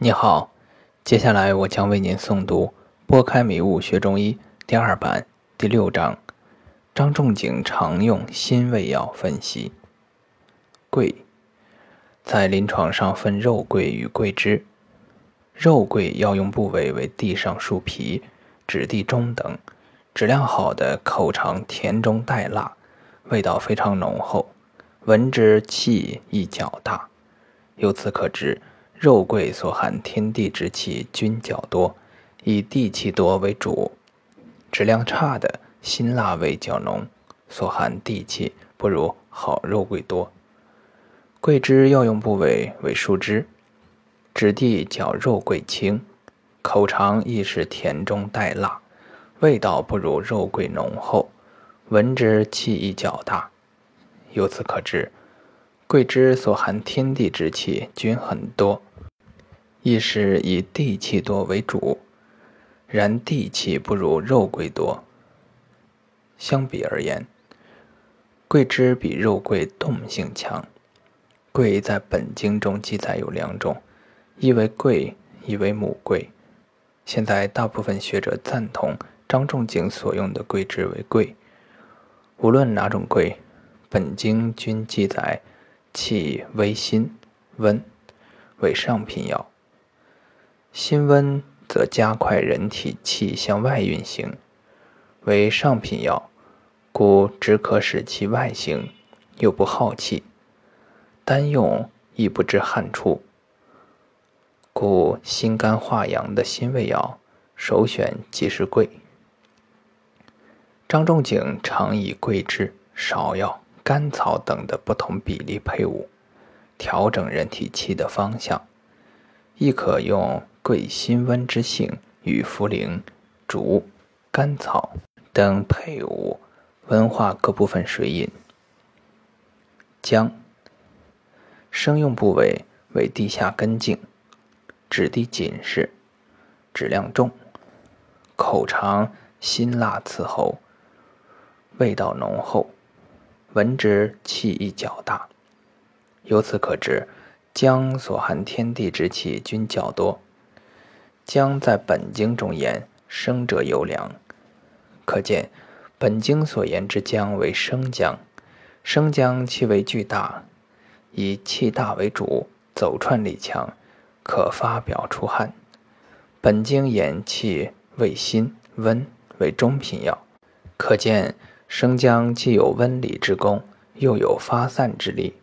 你好，接下来我将为您诵读《拨开迷雾学中医》第二版第六章：张仲景常用辛味药分析。桂在临床上分肉桂与桂枝。肉桂药用部位为地上树皮、质地中等，质量好的口尝甜中带辣，味道非常浓厚，闻之气亦较大。由此可知。肉桂所含天地之气均较多，以地气多为主；质量差的辛辣味较浓，所含地气不如好肉桂多。桂枝药用部位为树枝，质地较肉桂轻，口尝亦是甜中带辣，味道不如肉桂浓厚，闻之气亦较大。由此可知，桂枝所含天地之气均很多。亦是以地气多为主，然地气不如肉桂多。相比而言，桂枝比肉桂动性强。桂在本经中记载有两种，一为桂，一为母桂。现在大部分学者赞同张仲景所用的桂枝为桂。无论哪种桂，本经均记载气微辛温，为上品药。辛温则加快人体气向外运行，为上品药，故只可使其外行，又不耗气，单用亦不致汗出，故心肝化阳的辛味药，首选即是桂。张仲景常以桂枝、芍药、甘草等的不同比例配伍，调整人体气的方向，亦可用。桂辛温之性与茯苓、竹、甘草等配伍，温化各部分水饮。姜生用部位为地下根茎，质地紧实，质量重，口长，辛辣刺喉，味道浓厚，闻之气亦较大。由此可知，姜所含天地之气均较多。姜在本经中言生者优良，可见本经所言之姜为生姜。生姜气味巨大，以气大为主，走窜力强，可发表出汗。本经言气味辛温为中品药，可见生姜既有温里之功，又有发散之力。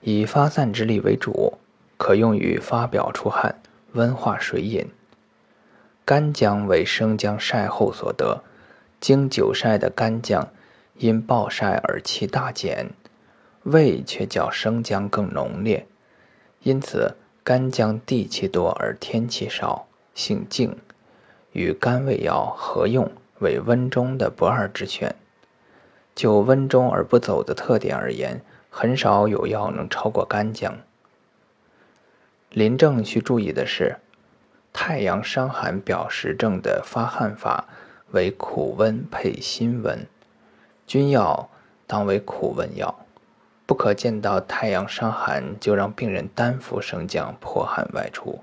以发散之力为主，可用于发表出汗、温化水饮。干姜为生姜晒后所得，经久晒的干姜因暴晒而气大减，味却较生姜更浓烈。因此，干姜地气多而天气少，性静，与甘味药合用为温中的不二之选。就温中而不走的特点而言，很少有药能超过干姜。临症需注意的是。太阳伤寒表实症的发汗法为苦温配辛温，君药当为苦温药，不可见到太阳伤寒就让病人单服生姜破汗外出。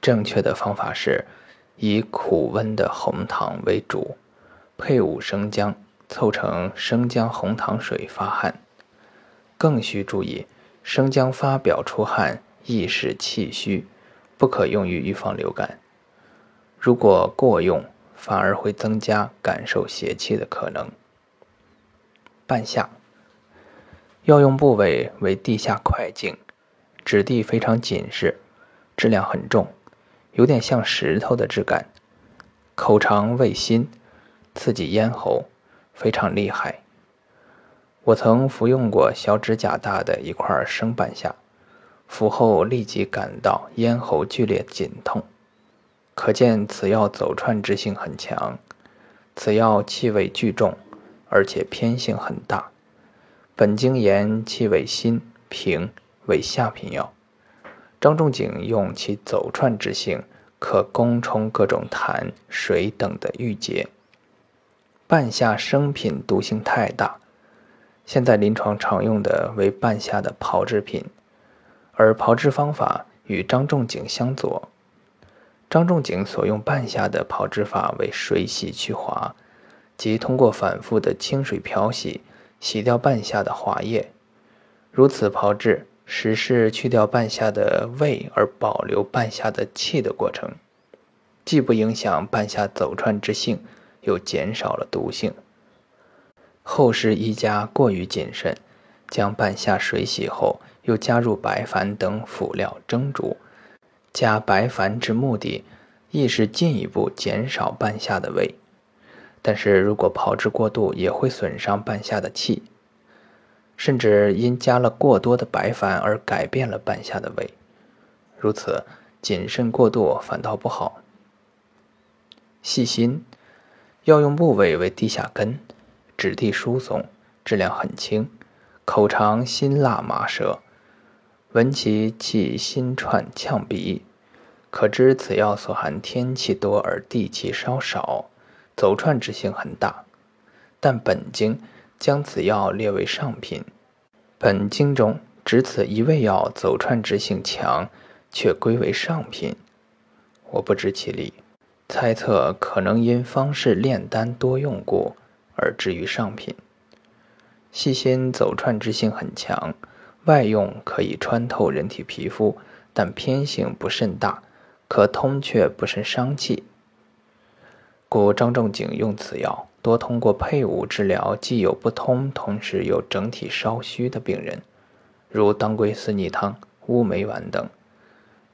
正确的方法是以苦温的红糖为主，配伍生姜，凑成生姜红糖水发汗。更需注意，生姜发表出汗易使气虚。不可用于预防流感，如果过用，反而会增加感受邪气的可能。半夏药用部位为地下块茎，质地非常紧实，质量很重，有点像石头的质感，口长味辛，刺激咽喉，非常厉害。我曾服用过小指甲大的一块生半夏。服后立即感到咽喉剧烈紧痛，可见此药走串之性很强。此药气味巨重，而且偏性很大。本经言气味辛平，为下品药。张仲景用其走串之性，可攻冲各种痰水等的郁结。半夏生品毒性太大，现在临床常用的为半夏的炮制品。而炮制方法与张仲景相左。张仲景所用半夏的炮制法为水洗去滑，即通过反复的清水漂洗，洗掉半夏的滑液。如此炮制，实是去掉半夏的味而保留半夏的气的过程，既不影响半夏走串之性，又减少了毒性。后世医家过于谨慎，将半夏水洗后，又加入白矾等辅料蒸煮。加白矾之目的，亦是进一步减少半夏的味。但是如果炮制过度，也会损伤半夏的气，甚至因加了过多的白矾而改变了半夏的味。如此谨慎过度，反倒不好。细心，药用部位为地下根，质地疏松，质量很轻，口长辛辣麻舌。闻其气心串呛鼻，可知此药所含天气多而地气稍少，走串之性很大。但本经将此药列为上品，本经中只此一味药走串之性强，却归为上品。我不知其理，猜测可能因方士炼丹多用故而至于上品。细心走串之性很强。外用可以穿透人体皮肤，但偏性不甚大，可通却不甚伤气。故张仲景用此药多通过配伍治疗，既有不通，同时又整体稍虚的病人，如当归四逆汤、乌梅丸等，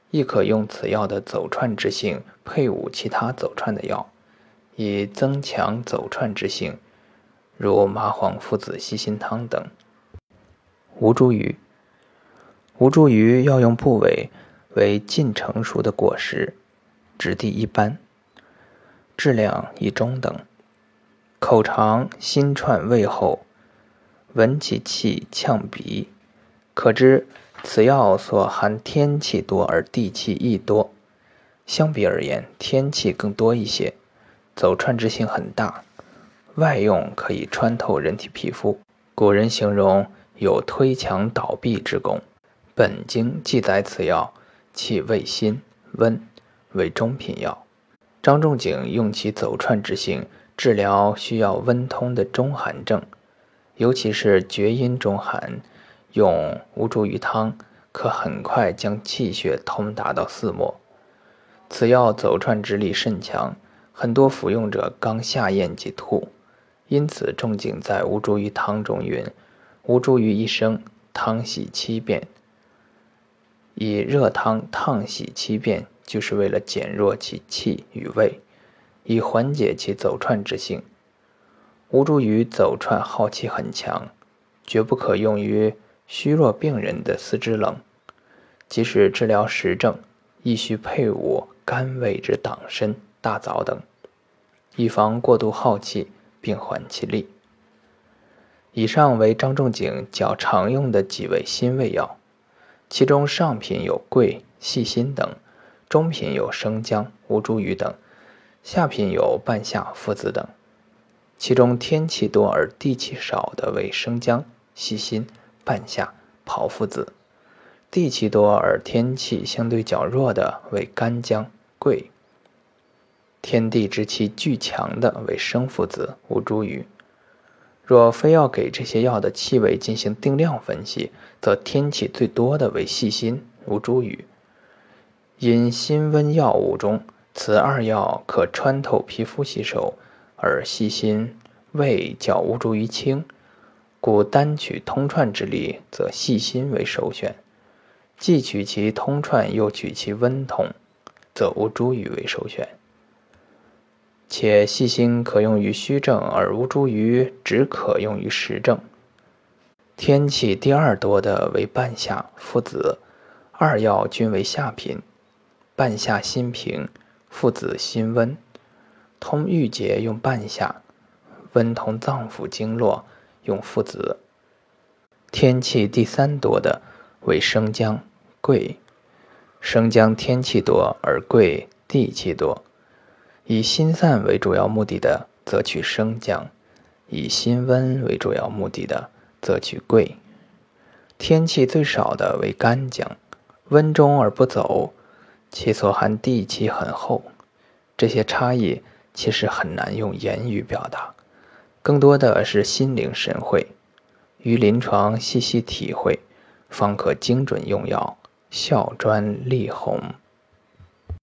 亦可用此药的走串之性配伍其他走串的药，以增强走串之性，如麻黄附子细辛汤等。吴茱萸，吴茱萸药用部位为近成熟的果实，质地一般，质量以中等，口长心串味厚，闻其气呛鼻，可知此药所含天气多而地气亦多。相比而言，天气更多一些，走串之性很大，外用可以穿透人体皮肤。古人形容。有推墙倒壁之功。本经记载此药气味辛温，为中品药。张仲景用其走串之性治疗需要温通的中寒症，尤其是厥阴中寒，用吴茱萸汤可很快将气血通达到四末。此药走串之力甚强，很多服用者刚下咽即吐，因此仲景在吴茱萸汤中云。吴茱萸一生汤洗七遍，以热汤烫洗七遍，就是为了减弱其气与味，以缓解其走串之性。吴茱萸走串耗气很强，绝不可用于虚弱病人的四肢冷。即使治疗实症，亦需配伍甘味之党参、大枣等，以防过度耗气，并缓其力。以上为张仲景较常用的几味辛味药，其中上品有桂、细辛等，中品有生姜、吴茱萸等，下品有半夏、附子等。其中天气多而地气少的为生姜、细辛、半夏、炮附子；地气多而天气相对较弱的为干姜、桂；天地之气俱强的为生附子、吴茱萸。若非要给这些药的气味进行定量分析，则天气最多的为细辛、无茱萸。因辛温药物中，此二药可穿透皮肤吸收，而细辛味较无茱萸轻，故单取通串之力，则细辛为首选；既取其通串，又取其温通，则无茱萸为首选。且细心可用于虚症，而吴茱萸只可用于实症。天气第二多的为半夏、附子，二药均为下品。半夏心平，附子心温，通郁结用半夏，温通脏腑经络用附子。天气第三多的为生姜、桂，生姜天气多，而桂地气多。以心散为主要目的的，则取生姜；以心温为主要目的的，则取桂。天气最少的为干姜，温中而不走，其所含地气很厚。这些差异其实很难用言语表达，更多的是心领神会，于临床细细体会，方可精准用药，效专利红。